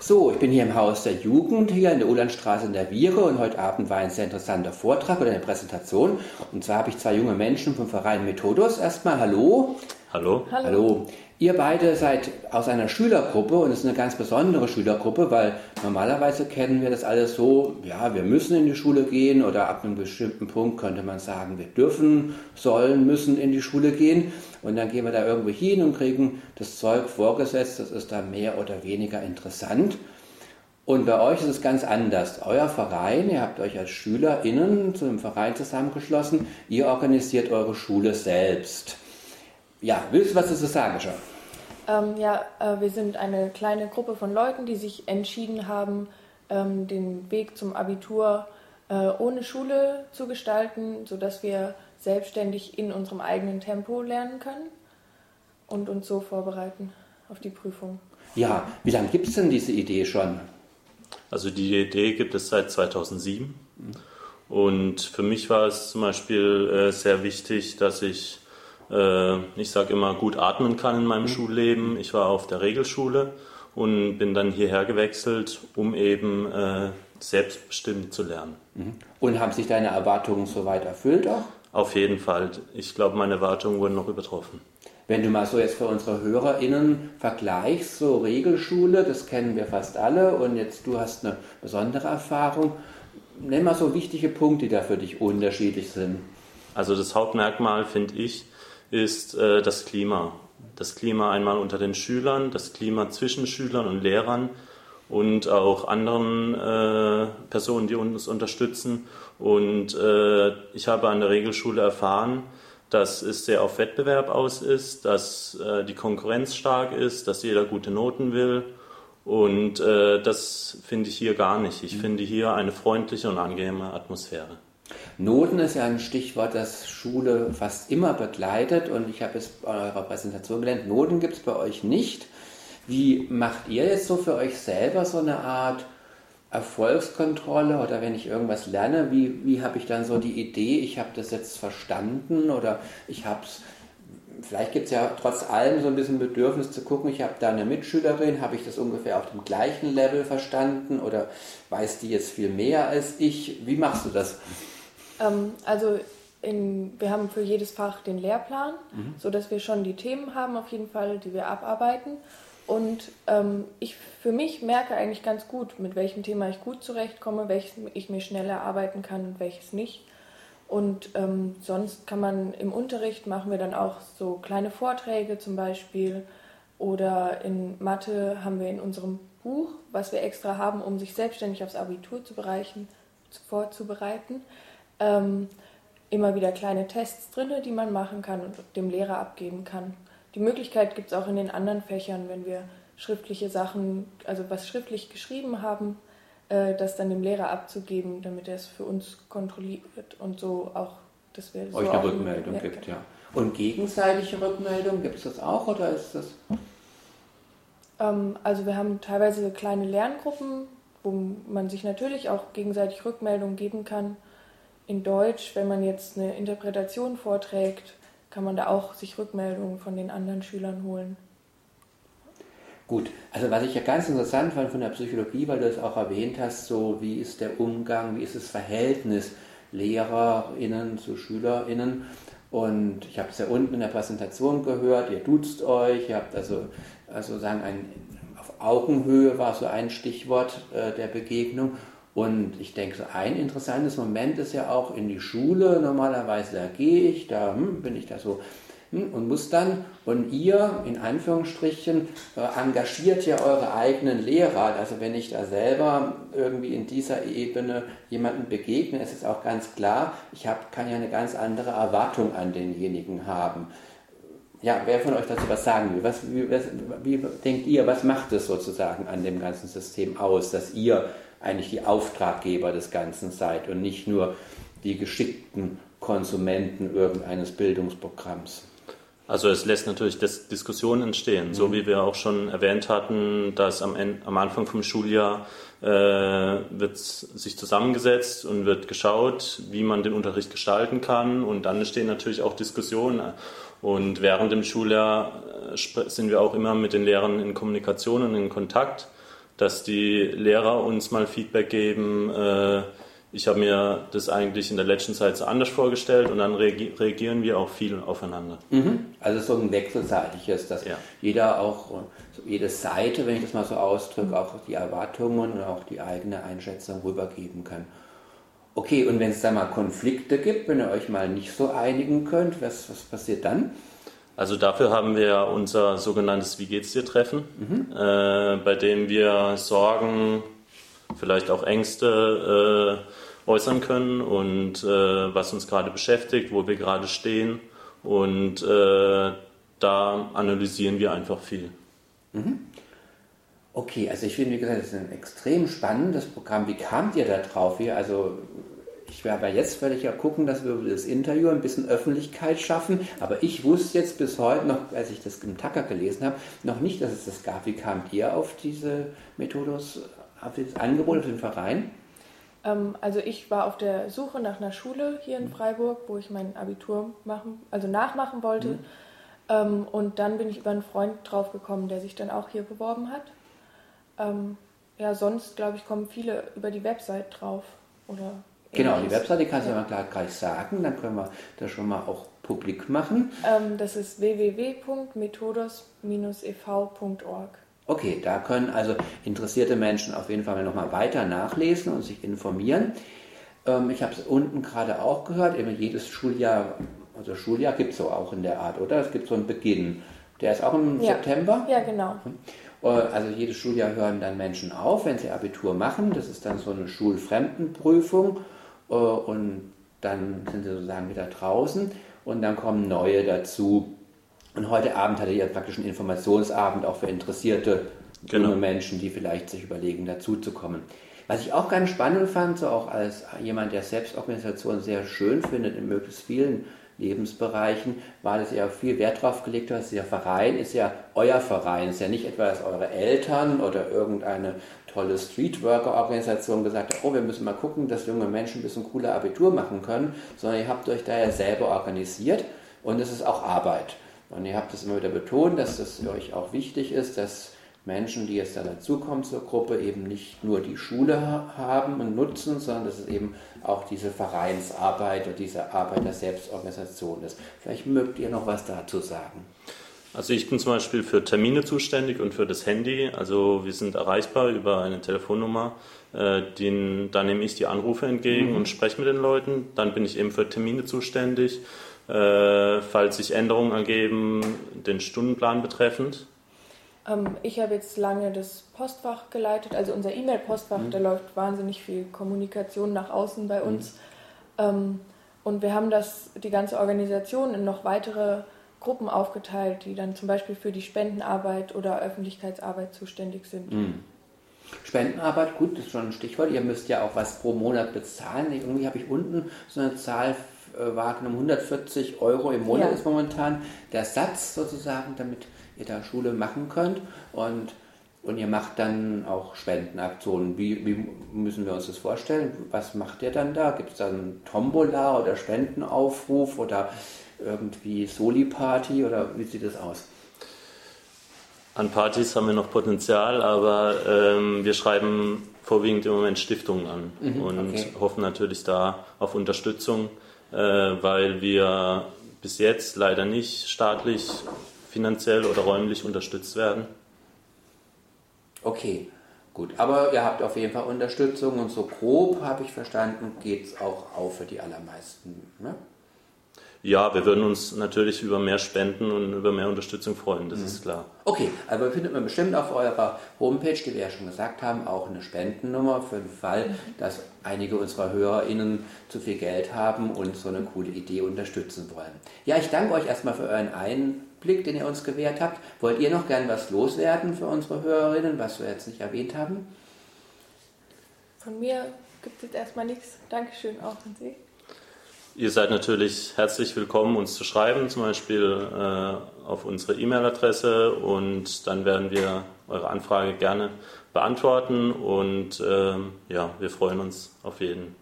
So, ich bin hier im Haus der Jugend, hier in der Ulandstraße in der Viere und heute Abend war ein sehr interessanter Vortrag oder eine Präsentation. Und zwar habe ich zwei junge Menschen vom Verein Methodos. Erstmal hallo. Hallo. Hallo. Hallo. Ihr beide seid aus einer Schülergruppe und es ist eine ganz besondere Schülergruppe, weil normalerweise kennen wir das alles so, ja, wir müssen in die Schule gehen oder ab einem bestimmten Punkt könnte man sagen, wir dürfen, sollen, müssen in die Schule gehen und dann gehen wir da irgendwo hin und kriegen das Zeug vorgesetzt, das ist da mehr oder weniger interessant. Und bei euch ist es ganz anders. Euer Verein, ihr habt euch als SchülerInnen zu einem Verein zusammengeschlossen, ihr organisiert eure Schule selbst. Ja, willst du was dazu sagen, schon? Ähm, ja, äh, wir sind eine kleine Gruppe von Leuten, die sich entschieden haben, ähm, den Weg zum Abitur äh, ohne Schule zu gestalten, sodass wir selbstständig in unserem eigenen Tempo lernen können und uns so vorbereiten auf die Prüfung. Ja, wie lange gibt es denn diese Idee schon? Also die Idee gibt es seit 2007. Und für mich war es zum Beispiel äh, sehr wichtig, dass ich ich sage immer, gut atmen kann in meinem mhm. Schulleben. Ich war auf der Regelschule und bin dann hierher gewechselt, um eben äh, selbstbestimmt zu lernen. Mhm. Und haben sich deine Erwartungen soweit erfüllt auch? Auf jeden Fall. Ich glaube, meine Erwartungen wurden noch übertroffen. Wenn du mal so jetzt für unsere HörerInnen vergleichst, so Regelschule, das kennen wir fast alle und jetzt du hast eine besondere Erfahrung. Nenn mal so wichtige Punkte, die da für dich unterschiedlich sind. Also das Hauptmerkmal finde ich, ist äh, das Klima. Das Klima einmal unter den Schülern, das Klima zwischen Schülern und Lehrern und auch anderen äh, Personen, die uns unterstützen. Und äh, ich habe an der Regelschule erfahren, dass es sehr auf Wettbewerb aus ist, dass äh, die Konkurrenz stark ist, dass jeder gute Noten will. Und äh, das finde ich hier gar nicht. Ich mhm. finde hier eine freundliche und angenehme Atmosphäre. Noten ist ja ein Stichwort, das Schule fast immer begleitet und ich habe es bei eurer Präsentation gelernt, Noten gibt es bei euch nicht. Wie macht ihr jetzt so für euch selber so eine Art Erfolgskontrolle oder wenn ich irgendwas lerne, wie, wie habe ich dann so die Idee, ich habe das jetzt verstanden oder ich habe es, vielleicht gibt es ja trotz allem so ein bisschen Bedürfnis zu gucken, ich habe da eine Mitschülerin, habe ich das ungefähr auf dem gleichen Level verstanden oder weiß die jetzt viel mehr als ich? Wie machst du das? Ähm, also in, wir haben für jedes Fach den Lehrplan, mhm. sodass wir schon die Themen haben auf jeden Fall, die wir abarbeiten. Und ähm, ich für mich merke eigentlich ganz gut, mit welchem Thema ich gut zurechtkomme, welches ich mir schneller erarbeiten kann und welches nicht. Und ähm, sonst kann man im Unterricht machen wir dann auch so kleine Vorträge zum Beispiel. Oder in Mathe haben wir in unserem Buch, was wir extra haben, um sich selbstständig aufs Abitur zu bereichen, vorzubereiten, ähm, immer wieder kleine Tests drin, die man machen kann und dem Lehrer abgeben kann. Die Möglichkeit gibt es auch in den anderen Fächern, wenn wir schriftliche Sachen, also was schriftlich geschrieben haben, äh, das dann dem Lehrer abzugeben, damit er es für uns kontrolliert und so auch, dass wir euch so eine Rückmeldung ja, gibt, ja. Und gegenseitige Rückmeldung gibt es das auch oder ist das? Ähm, also wir haben teilweise kleine Lerngruppen, wo man sich natürlich auch gegenseitig Rückmeldungen geben kann in Deutsch, wenn man jetzt eine Interpretation vorträgt, kann man da auch sich Rückmeldungen von den anderen Schülern holen. Gut, also was ich ja ganz interessant fand von der Psychologie, weil du es auch erwähnt hast, so wie ist der Umgang, wie ist das Verhältnis LehrerInnen zu SchülerInnen. Und ich habe es ja unten in der Präsentation gehört, ihr duzt euch, ihr habt also, also sagen, ein, auf Augenhöhe war so ein Stichwort äh, der Begegnung. Und ich denke, ein interessantes Moment ist ja auch in die Schule. Normalerweise, da gehe ich, da hm, bin ich da so hm, und muss dann, und ihr, in Anführungsstrichen, äh, engagiert ja eure eigenen Lehrer. Also wenn ich da selber irgendwie in dieser Ebene jemanden begegne, ist es auch ganz klar, ich hab, kann ja eine ganz andere Erwartung an denjenigen haben. Ja, wer von euch dazu was sagen will? Was, wie, was, wie denkt ihr, was macht es sozusagen an dem ganzen System aus, dass ihr eigentlich die Auftraggeber des Ganzen seid und nicht nur die geschickten Konsumenten irgendeines Bildungsprogramms. Also es lässt natürlich Diskussionen entstehen, mhm. so wie wir auch schon erwähnt hatten, dass am, Ende, am Anfang vom Schuljahr äh, wird sich zusammengesetzt und wird geschaut, wie man den Unterricht gestalten kann und dann entstehen natürlich auch Diskussionen. Und während dem Schuljahr äh, sind wir auch immer mit den Lehrern in Kommunikation und in Kontakt dass die Lehrer uns mal Feedback geben. Äh, ich habe mir das eigentlich in der letzten Zeit so anders vorgestellt und dann reagieren wir auch viel aufeinander. Mhm. Also so ein wechselseitiges, dass ja. jeder auch, jede Seite, wenn ich das mal so ausdrücke, auch die Erwartungen und auch die eigene Einschätzung rübergeben kann. Okay, und wenn es da mal Konflikte gibt, wenn ihr euch mal nicht so einigen könnt, was, was passiert dann? Also dafür haben wir unser sogenanntes Wie geht's dir Treffen, mhm. äh, bei dem wir Sorgen, vielleicht auch Ängste äh, äußern können und äh, was uns gerade beschäftigt, wo wir gerade stehen. Und äh, da analysieren wir einfach viel. Mhm. Okay, also ich finde, wie gesagt, das ist ein extrem spannendes Programm. Wie kamt ihr da drauf? Wie, also ich werde aber jetzt völlig ja gucken, dass wir über das Interview ein bisschen Öffentlichkeit schaffen. Aber ich wusste jetzt bis heute noch, als ich das im Tacker gelesen habe, noch nicht, dass es das gab. Wie kamt ihr auf diese Methodos ihr das Angebot für den Verein? Ähm, also ich war auf der Suche nach einer Schule hier in mhm. Freiburg, wo ich mein Abitur machen, also nachmachen wollte. Mhm. Ähm, und dann bin ich über einen Freund draufgekommen, der sich dann auch hier beworben hat. Ähm, ja, sonst glaube ich kommen viele über die Website drauf oder. Genau, die Website, die kannst du ja mal gleich sagen, dann können wir das schon mal auch publik machen. Ähm, das ist www.methodos-ev.org. Okay, da können also interessierte Menschen auf jeden Fall nochmal weiter nachlesen und sich informieren. Ähm, ich habe es unten gerade auch gehört, eben jedes Schuljahr, also Schuljahr gibt es so auch in der Art, oder? Es gibt so einen Beginn. Der ist auch im ja. September? Ja, genau. Äh, also jedes Schuljahr hören dann Menschen auf, wenn sie Abitur machen. Das ist dann so eine Schulfremdenprüfung und dann sind sie sozusagen wieder draußen und dann kommen neue dazu. Und heute Abend hatte ihr praktisch einen Informationsabend auch für interessierte genau. junge Menschen, die vielleicht sich überlegen, dazuzukommen. Was ich auch ganz spannend fand, so auch als jemand, der Selbstorganisation sehr schön findet in möglichst vielen Lebensbereichen, dass ihr auch viel Wert darauf gelegt habt, der Verein ist ja euer Verein, ist ja nicht etwa, dass eure Eltern oder irgendeine tolle Streetworker-Organisation gesagt hat, oh, wir müssen mal gucken, dass junge Menschen ein bisschen cooler Abitur machen können, sondern ihr habt euch da ja selber organisiert und es ist auch Arbeit. Und ihr habt es immer wieder betont, dass es euch auch wichtig ist, dass Menschen, die jetzt da dazukommen zur Gruppe, eben nicht nur die Schule haben und nutzen, sondern dass es eben auch diese Vereinsarbeit oder diese Arbeit der Selbstorganisation ist. Vielleicht mögt ihr noch was dazu sagen. Also ich bin zum Beispiel für Termine zuständig und für das Handy. Also wir sind erreichbar über eine Telefonnummer. Äh, den, da nehme ich die Anrufe entgegen mhm. und spreche mit den Leuten. Dann bin ich eben für Termine zuständig äh, falls sich Änderungen ergeben, den Stundenplan betreffend? Ähm, ich habe jetzt lange das Postfach geleitet, also unser E-Mail-Postfach, mhm. da läuft wahnsinnig viel Kommunikation nach außen bei uns. Mhm. Und wir haben das, die ganze Organisation in noch weitere Gruppen aufgeteilt, die dann zum Beispiel für die Spendenarbeit oder Öffentlichkeitsarbeit zuständig sind. Mhm. Spendenarbeit, gut, das ist schon ein Stichwort. Ihr müsst ja auch was pro Monat bezahlen. Irgendwie habe ich unten so eine Zahl äh, wahrgenommen. 140 Euro im Monat ja. ist momentan der Satz sozusagen, damit ihr da Schule machen könnt. Und, und ihr macht dann auch Spendenaktionen. Wie, wie müssen wir uns das vorstellen? Was macht ihr dann da? Gibt es dann Tombola oder Spendenaufruf oder irgendwie Soli-Party oder wie sieht das aus? An Partys haben wir noch Potenzial, aber ähm, wir schreiben vorwiegend im Moment Stiftungen an mhm, und okay. hoffen natürlich da auf Unterstützung. Äh, weil wir bis jetzt leider nicht staatlich, finanziell oder räumlich unterstützt werden. Okay, gut. Aber ihr habt auf jeden Fall Unterstützung und so grob, habe ich verstanden, geht es auch auf für die allermeisten. Ne? Ja, wir würden uns natürlich über mehr Spenden und über mehr Unterstützung freuen, das mhm. ist klar. Okay, aber findet man bestimmt auf eurer Homepage, die wir ja schon gesagt haben, auch eine Spendennummer für den Fall, mhm. dass einige unserer HörerInnen zu viel Geld haben und so eine coole Idee unterstützen wollen. Ja, ich danke euch erstmal für euren Einblick, den ihr uns gewährt habt. Wollt ihr noch gern was loswerden für unsere HörerInnen, was wir jetzt nicht erwähnt haben? Von mir gibt es jetzt erstmal nichts. Dankeschön auch an Sie. Ihr seid natürlich herzlich willkommen, uns zu schreiben, zum Beispiel äh, auf unsere E-Mail-Adresse und dann werden wir eure Anfrage gerne beantworten und äh, ja, wir freuen uns auf jeden.